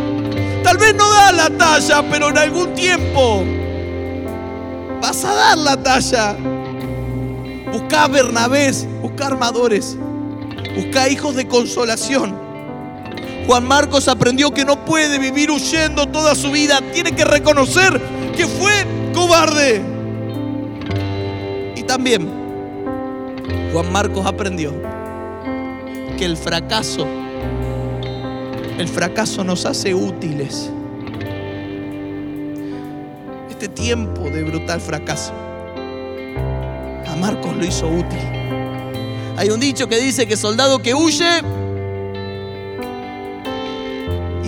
Tal vez no das la talla, pero en algún tiempo vas a dar la talla. Busca Bernabés, busca armadores, busca hijos de consolación Juan Marcos aprendió que no puede vivir huyendo toda su vida. Tiene que reconocer que fue cobarde. Y también Juan Marcos aprendió que el fracaso, el fracaso nos hace útiles. Este tiempo de brutal fracaso, a Marcos lo hizo útil. Hay un dicho que dice que soldado que huye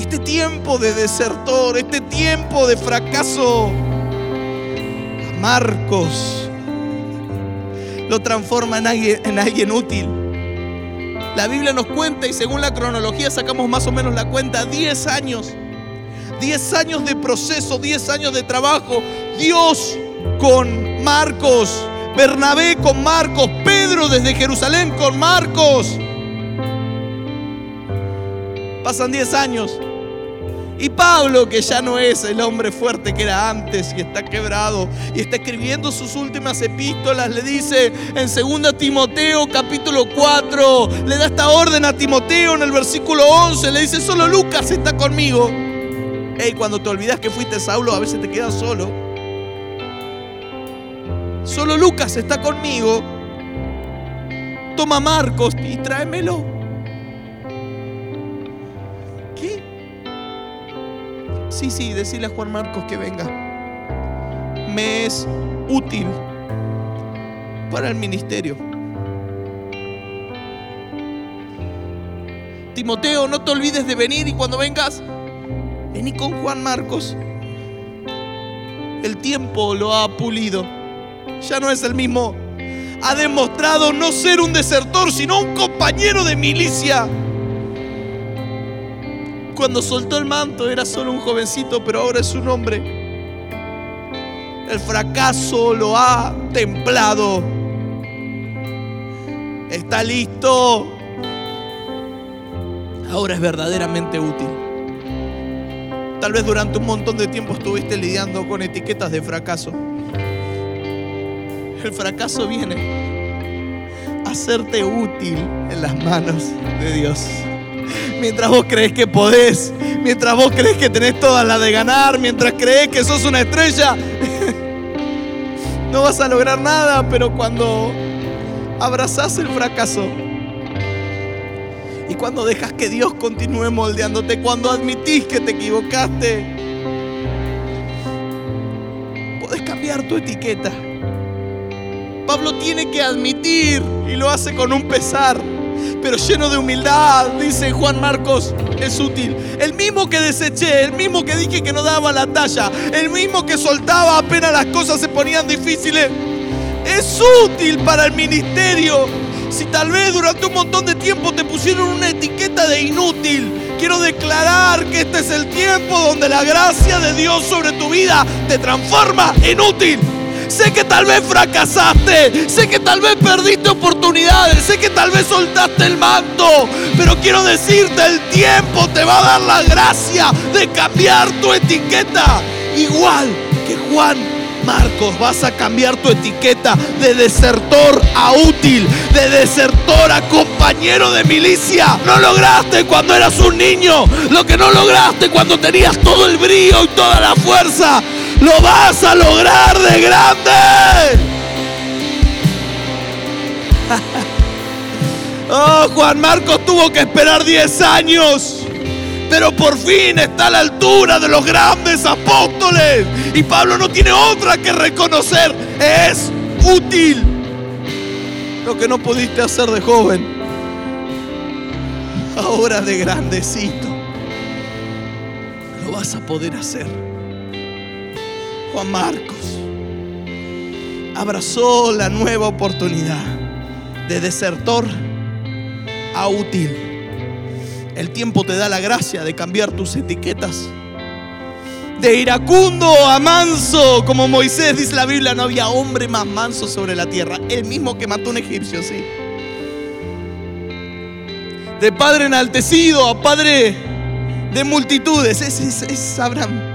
este tiempo de desertor, este tiempo de fracaso, Marcos lo transforma en alguien, en alguien útil. La Biblia nos cuenta y según la cronología sacamos más o menos la cuenta, 10 años. 10 años de proceso, 10 años de trabajo. Dios con Marcos, Bernabé con Marcos, Pedro desde Jerusalén con Marcos. Pasan 10 años. Y Pablo, que ya no es el hombre fuerte que era antes y está quebrado y está escribiendo sus últimas epístolas, le dice en 2 Timoteo capítulo 4, le da esta orden a Timoteo en el versículo 11, le dice, solo Lucas está conmigo. Hey, cuando te olvidas que fuiste Saulo, a veces te quedas solo. Solo Lucas está conmigo. Toma Marcos y tráemelo. Sí, sí, decirle a Juan Marcos que venga. Me es útil para el ministerio. Timoteo, no te olvides de venir y cuando vengas, vení con Juan Marcos. El tiempo lo ha pulido. Ya no es el mismo. Ha demostrado no ser un desertor, sino un compañero de milicia cuando soltó el manto era solo un jovencito, pero ahora es un hombre. El fracaso lo ha templado. Está listo. Ahora es verdaderamente útil. Tal vez durante un montón de tiempo estuviste lidiando con etiquetas de fracaso. El fracaso viene a hacerte útil en las manos de Dios mientras vos crees que podés, mientras vos crees que tenés todas las de ganar, mientras crees que sos una estrella, no vas a lograr nada, pero cuando abrazás el fracaso y cuando dejas que Dios continúe moldeándote, cuando admitís que te equivocaste, podés cambiar tu etiqueta. Pablo tiene que admitir y lo hace con un pesar pero lleno de humildad, dice Juan Marcos, es útil. El mismo que deseché, el mismo que dije que no daba la talla, el mismo que soltaba apenas las cosas se ponían difíciles, es útil para el ministerio. Si tal vez durante un montón de tiempo te pusieron una etiqueta de inútil, quiero declarar que este es el tiempo donde la gracia de Dios sobre tu vida te transforma en útil. Sé que tal vez fracasaste, sé que tal vez perdiste oportunidades, sé que tal vez soltaste el manto, pero quiero decirte, el tiempo te va a dar la gracia de cambiar tu etiqueta. Igual que Juan Marcos, vas a cambiar tu etiqueta de desertor a útil, de desertor a compañero de milicia. No lograste cuando eras un niño, lo que no lograste cuando tenías todo el brillo y toda la fuerza lo vas a lograr de grande. Oh, Juan Marcos tuvo que esperar 10 años, pero por fin está a la altura de los grandes apóstoles. Y Pablo no tiene otra que reconocer, es útil. Lo que no pudiste hacer de joven, ahora de grandecito, lo vas a poder hacer. Marcos abrazó la nueva oportunidad de desertor a útil. El tiempo te da la gracia de cambiar tus etiquetas. De iracundo a manso, como Moisés dice la Biblia, no había hombre más manso sobre la tierra. El mismo que mató un egipcio, sí. De padre enaltecido a padre de multitudes. Ese es, es Abraham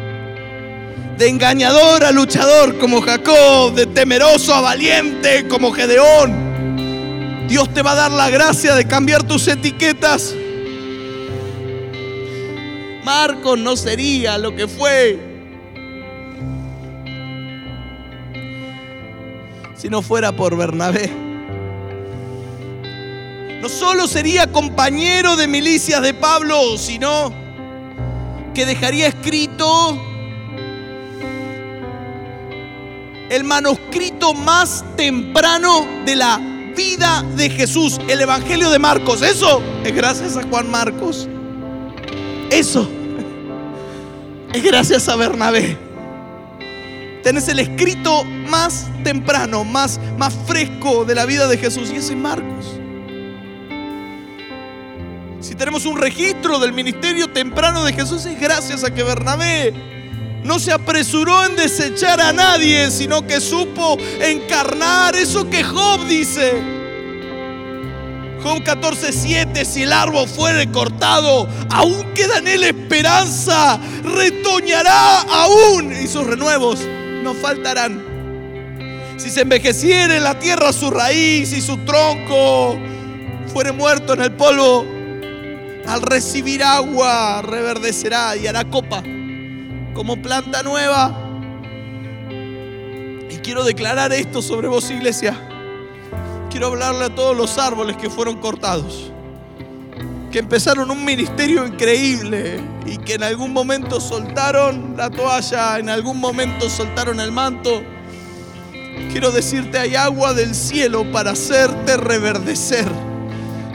de engañador a luchador como Jacob, de temeroso a valiente como Gedeón. Dios te va a dar la gracia de cambiar tus etiquetas. Marcos no sería lo que fue si no fuera por Bernabé. No solo sería compañero de milicias de Pablo, sino que dejaría escrito el manuscrito más temprano de la vida de Jesús, el Evangelio de Marcos. Eso es gracias a Juan Marcos. Eso es gracias a Bernabé. Tenés el escrito más temprano, más, más fresco de la vida de Jesús y ese es Marcos. Si tenemos un registro del ministerio temprano de Jesús es gracias a que Bernabé no se apresuró en desechar a nadie, sino que supo encarnar eso que Job dice. Job 14:7, si el árbol fuere cortado, aún queda en él esperanza, retoñará aún y sus renuevos no faltarán. Si se envejeciere en la tierra su raíz y su tronco fuere muerto en el polvo, al recibir agua reverdecerá y hará copa como planta nueva. Y quiero declarar esto sobre vos, iglesia. Quiero hablarle a todos los árboles que fueron cortados, que empezaron un ministerio increíble y que en algún momento soltaron la toalla, en algún momento soltaron el manto. Quiero decirte, hay agua del cielo para hacerte reverdecer.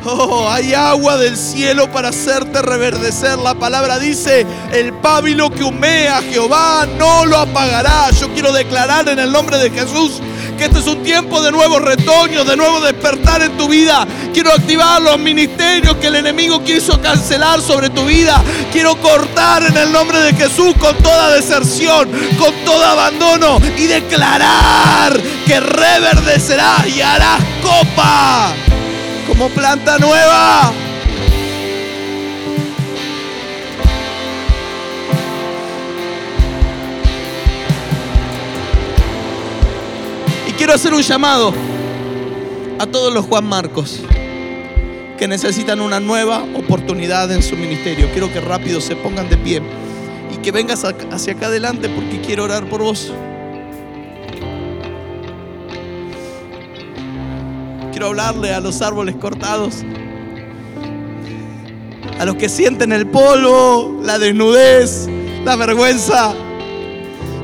Oh, hay agua del cielo para hacerte reverdecer. La palabra dice, el pábilo que humea Jehová no lo apagará. Yo quiero declarar en el nombre de Jesús que este es un tiempo de nuevos retoños, de nuevo despertar en tu vida. Quiero activar los ministerios que el enemigo quiso cancelar sobre tu vida. Quiero cortar en el nombre de Jesús con toda deserción, con todo abandono y declarar que reverdecerás y harás copa como planta nueva. Y quiero hacer un llamado a todos los Juan Marcos que necesitan una nueva oportunidad en su ministerio. Quiero que rápido se pongan de pie y que vengas hacia acá adelante porque quiero orar por vos. Quiero hablarle a los árboles cortados, a los que sienten el polvo, la desnudez, la vergüenza,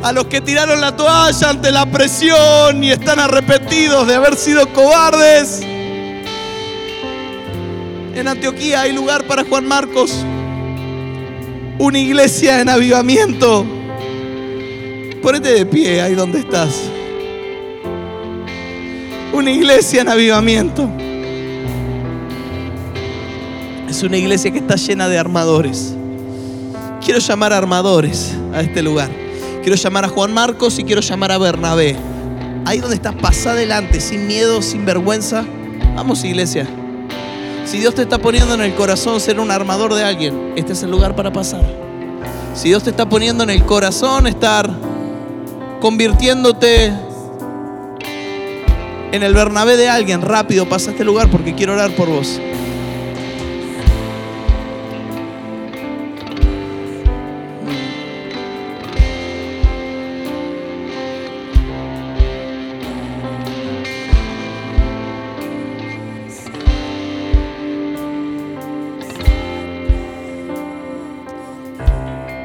a los que tiraron la toalla ante la presión y están arrepentidos de haber sido cobardes. En Antioquía hay lugar para Juan Marcos, una iglesia en avivamiento. Ponete de pie ahí donde estás una iglesia en avivamiento. Es una iglesia que está llena de armadores. Quiero llamar a armadores a este lugar. Quiero llamar a Juan Marcos y quiero llamar a Bernabé. Ahí donde estás, pasa adelante, sin miedo, sin vergüenza. Vamos, iglesia. Si Dios te está poniendo en el corazón ser un armador de alguien, este es el lugar para pasar. Si Dios te está poniendo en el corazón estar convirtiéndote en el Bernabé de alguien, rápido pasa a este lugar porque quiero orar por vos.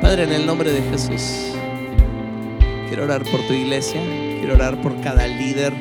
Padre, en el nombre de Jesús, quiero orar por tu iglesia, quiero orar por cada líder,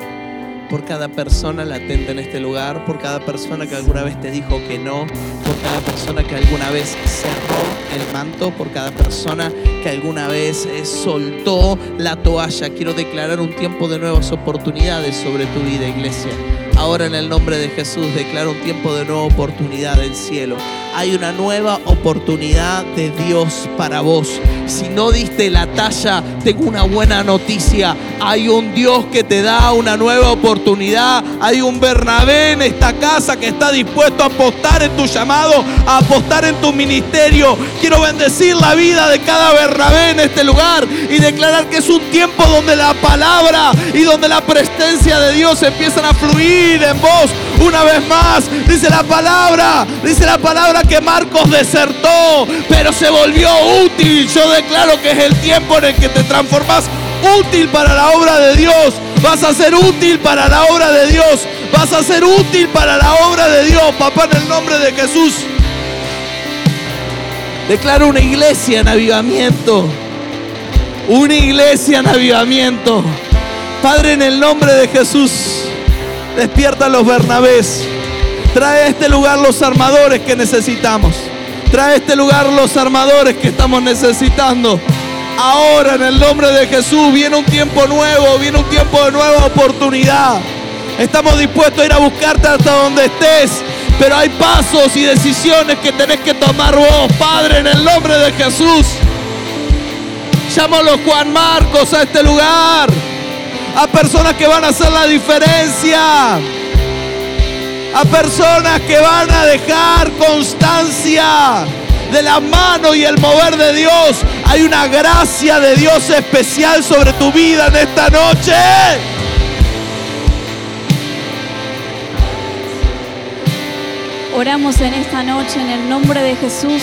por cada persona latente en este lugar, por cada persona que alguna vez te dijo que no, por cada persona que alguna vez cerró el manto, por cada persona que alguna vez eh, soltó la toalla. Quiero declarar un tiempo de nuevas oportunidades sobre tu vida, iglesia. Ahora en el nombre de Jesús declaro un tiempo de nueva oportunidad del cielo. Hay una nueva oportunidad de Dios para vos. Si no diste la talla, tengo una buena noticia. Hay un Dios que te da una nueva oportunidad. Hay un Bernabé en esta casa que está dispuesto a apostar en tu llamado, a apostar en tu ministerio. Quiero bendecir la vida de cada Bernabé en este lugar y declarar que es un tiempo donde la palabra y donde la presencia de Dios empiezan a fluir en vos una vez más. Dice la palabra, dice la palabra que Marcos desertó, pero se volvió útil. Yo declaro que es el tiempo en el que te transformas útil para la obra de Dios. Vas a ser útil para la obra de Dios. Vas a ser útil para la obra de Dios, papá, en el nombre de Jesús. Declaro una iglesia en avivamiento. Una iglesia en avivamiento. Padre, en el nombre de Jesús, despierta a los Bernabés. Trae a este lugar los armadores que necesitamos. Trae a este lugar los armadores que estamos necesitando. Ahora en el nombre de Jesús viene un tiempo nuevo, viene un tiempo de nueva oportunidad. Estamos dispuestos a ir a buscarte hasta donde estés. Pero hay pasos y decisiones que tenés que tomar vos, Padre, en el nombre de Jesús. Llámalo Juan Marcos a este lugar. A personas que van a hacer la diferencia. A personas que van a dejar constancia de la mano y el mover de Dios. Hay una gracia de Dios especial sobre tu vida en esta noche. Oramos en esta noche en el nombre de Jesús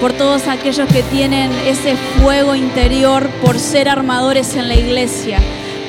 por todos aquellos que tienen ese fuego interior por ser armadores en la iglesia,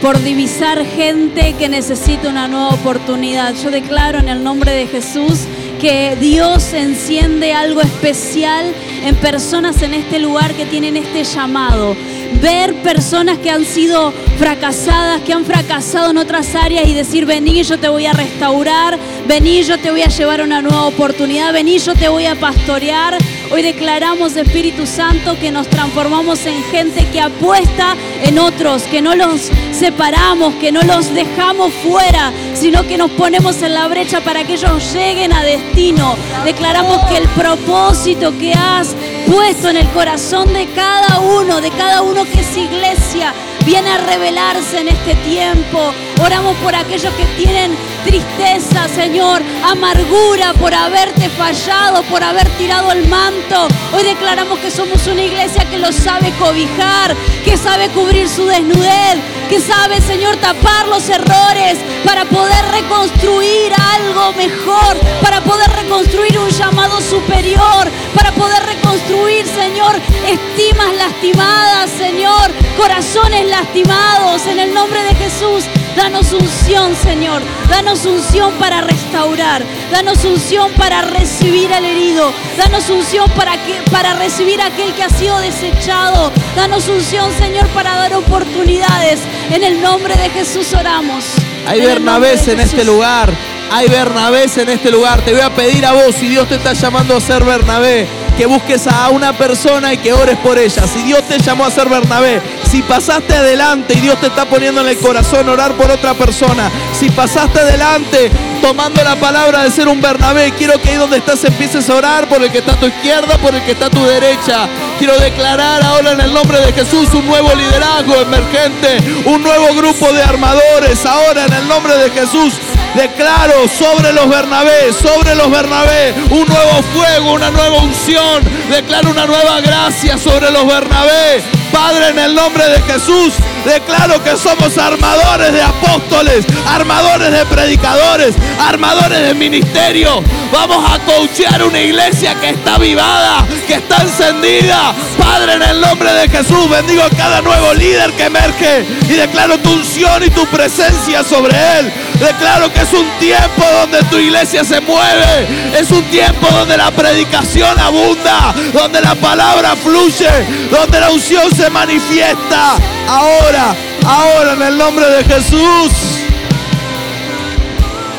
por divisar gente que necesita una nueva oportunidad. Yo declaro en el nombre de Jesús que Dios enciende algo especial en personas en este lugar que tienen este llamado. Ver personas que han sido fracasadas, que han fracasado en otras áreas y decir, vení, yo te voy a restaurar, vení, yo te voy a llevar una nueva oportunidad, vení, yo te voy a pastorear. Hoy declaramos, Espíritu Santo, que nos transformamos en gente que apuesta en otros, que no los separamos, que no los dejamos fuera, sino que nos ponemos en la brecha para que ellos lleguen a destino. Declaramos que el propósito que has puesto en el corazón de cada uno, de cada uno que es iglesia, viene a revelarse en este tiempo. Oramos por aquellos que tienen tristeza, Señor, amargura por haberte fallado, por haber tirado el manto. Hoy declaramos que somos una iglesia que lo sabe cobijar, que sabe cubrir su desnudez, que sabe, Señor, tapar los errores para poder reconstruir algo mejor, para poder reconstruir un llamado superior, para poder reconstruir, Señor, estimas lastimadas, Señor, corazones lastimados. En el nombre de Jesús, danos unción, Señor. Danos unción para restaurar. Danos unción para recibir al herido. Danos unción para, que, para recibir a aquel que ha sido desechado. Danos unción, Señor, para dar oportunidades. En el nombre de Jesús oramos. Hay En Bernabés en este lugar. Hay Bernabés en este lugar. Te voy a pedir a vos, si Dios te está llamando a ser Bernabé, que busques a una persona y que ores por ella. Si Dios te llamó a ser Bernabé, si pasaste adelante y Dios te está poniendo en el corazón orar por otra persona, si pasaste adelante tomando la palabra de ser un Bernabé, quiero que ahí donde estás empieces a orar por el que está a tu izquierda, por el que está a tu derecha. Quiero declarar ahora en el nombre de Jesús un nuevo liderazgo emergente, un nuevo grupo de armadores. Ahora en el nombre de Jesús Declaro sobre los Bernabé, sobre los Bernabé, un nuevo fuego, una nueva unción. Declaro una nueva gracia sobre los Bernabé. Padre, en el nombre de Jesús, declaro que somos armadores de apóstoles, armadores de predicadores, armadores de ministerio. Vamos a coachear una iglesia que está avivada, que está encendida. Padre, en el nombre de Jesús, bendigo a cada nuevo líder que emerge y declaro tu unción y tu presencia sobre él. Declaro que es un tiempo donde tu iglesia se mueve. Es un tiempo donde la predicación abunda, donde la palabra fluye, donde la unción se manifiesta. Ahora, ahora en el nombre de Jesús.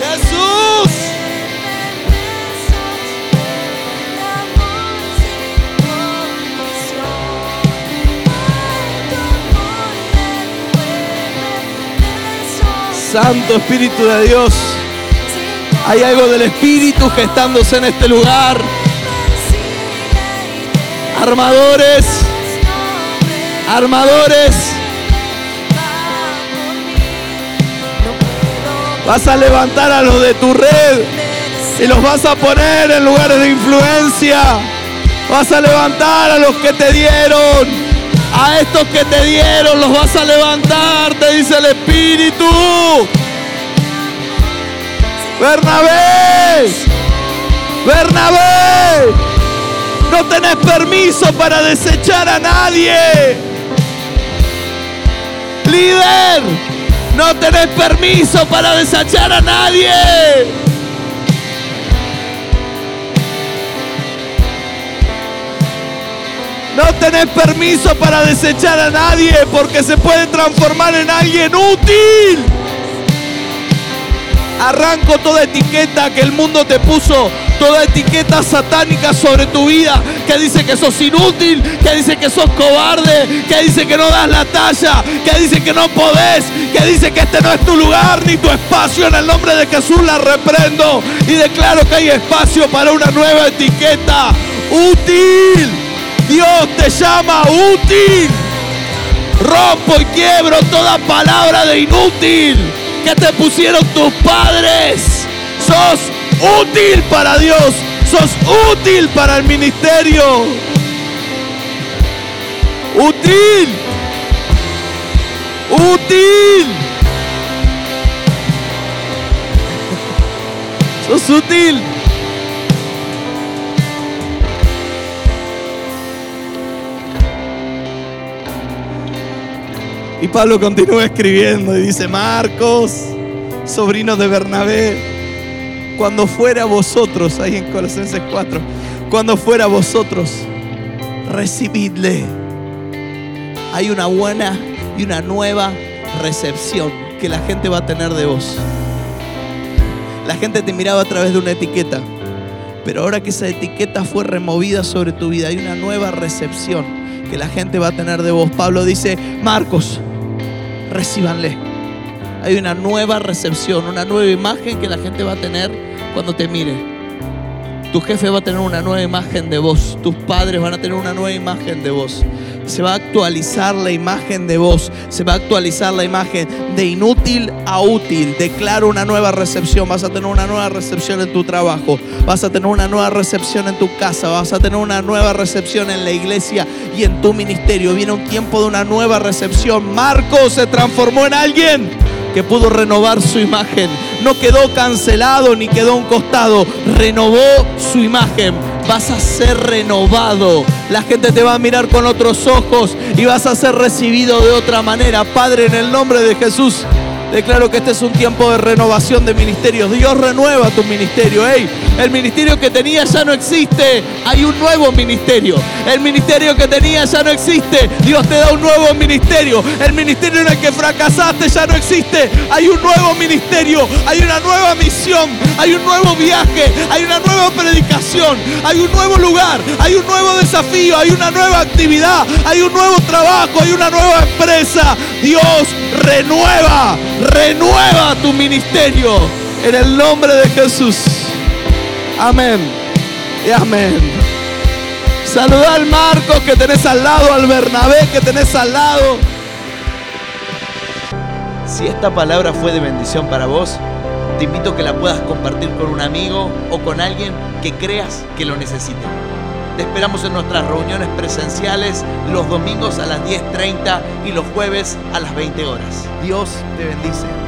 Jesús. Santo Espíritu de Dios. Hay algo del Espíritu gestándose en este lugar. Armadores, armadores. Vas a levantar a los de tu red y los vas a poner en lugares de influencia. Vas a levantar a los que te dieron. A estos que te dieron los vas a levantar, te dice el Espíritu. Bernabé, Bernabé, no tenés permiso para desechar a nadie. Líder, no tenés permiso para desechar a nadie. No tenés permiso para desechar a nadie porque se puede transformar en alguien útil. Arranco toda etiqueta que el mundo te puso, toda etiqueta satánica sobre tu vida, que dice que sos inútil, que dice que sos cobarde, que dice que no das la talla, que dice que no podés, que dice que este no es tu lugar ni tu espacio. En el nombre de Jesús la reprendo y declaro que hay espacio para una nueva etiqueta útil. Dios te llama útil. Rompo y quiebro toda palabra de inútil que te pusieron tus padres. Sos útil para Dios. Sos útil para el ministerio. Útil. Útil. Sos útil. Y Pablo continúa escribiendo y dice, Marcos, sobrino de Bernabé, cuando fuera vosotros, ahí en Colosenses 4, cuando fuera vosotros, recibidle. Hay una buena y una nueva recepción que la gente va a tener de vos. La gente te miraba a través de una etiqueta, pero ahora que esa etiqueta fue removida sobre tu vida, hay una nueva recepción que la gente va a tener de vos. Pablo dice, Marcos, recíbanle. Hay una nueva recepción, una nueva imagen que la gente va a tener cuando te mire. Tu jefe va a tener una nueva imagen de vos. Tus padres van a tener una nueva imagen de vos. Se va a actualizar la imagen de vos. Se va a actualizar la imagen de inútil a útil. Declaro una nueva recepción. Vas a tener una nueva recepción en tu trabajo. Vas a tener una nueva recepción en tu casa. Vas a tener una nueva recepción en la iglesia y en tu ministerio. Viene un tiempo de una nueva recepción. Marco se transformó en alguien que pudo renovar su imagen. No quedó cancelado ni quedó un costado. Renovó su imagen. Vas a ser renovado. La gente te va a mirar con otros ojos y vas a ser recibido de otra manera. Padre, en el nombre de Jesús, Declaro que este es un tiempo de renovación de ministerios. Dios renueva tu ministerio. Hey, el ministerio que tenía ya no existe. Hay un nuevo ministerio. El ministerio que tenía ya no existe. Dios te da un nuevo ministerio. El ministerio en el que fracasaste ya no existe. Hay un nuevo ministerio. Hay una nueva misión. Hay un nuevo viaje. Hay una nueva predicación. Hay un nuevo lugar. Hay un nuevo desafío. Hay una nueva actividad. Hay un nuevo trabajo. Hay una nueva empresa. Dios renueva renueva tu ministerio en el nombre de Jesús. Amén y amén. Saluda al Marcos que tenés al lado, al Bernabé que tenés al lado. Si esta palabra fue de bendición para vos, te invito a que la puedas compartir con un amigo o con alguien que creas que lo necesite. Te esperamos en nuestras reuniones presenciales los domingos a las 10.30 y los jueves a las 20 horas. Dios te bendice.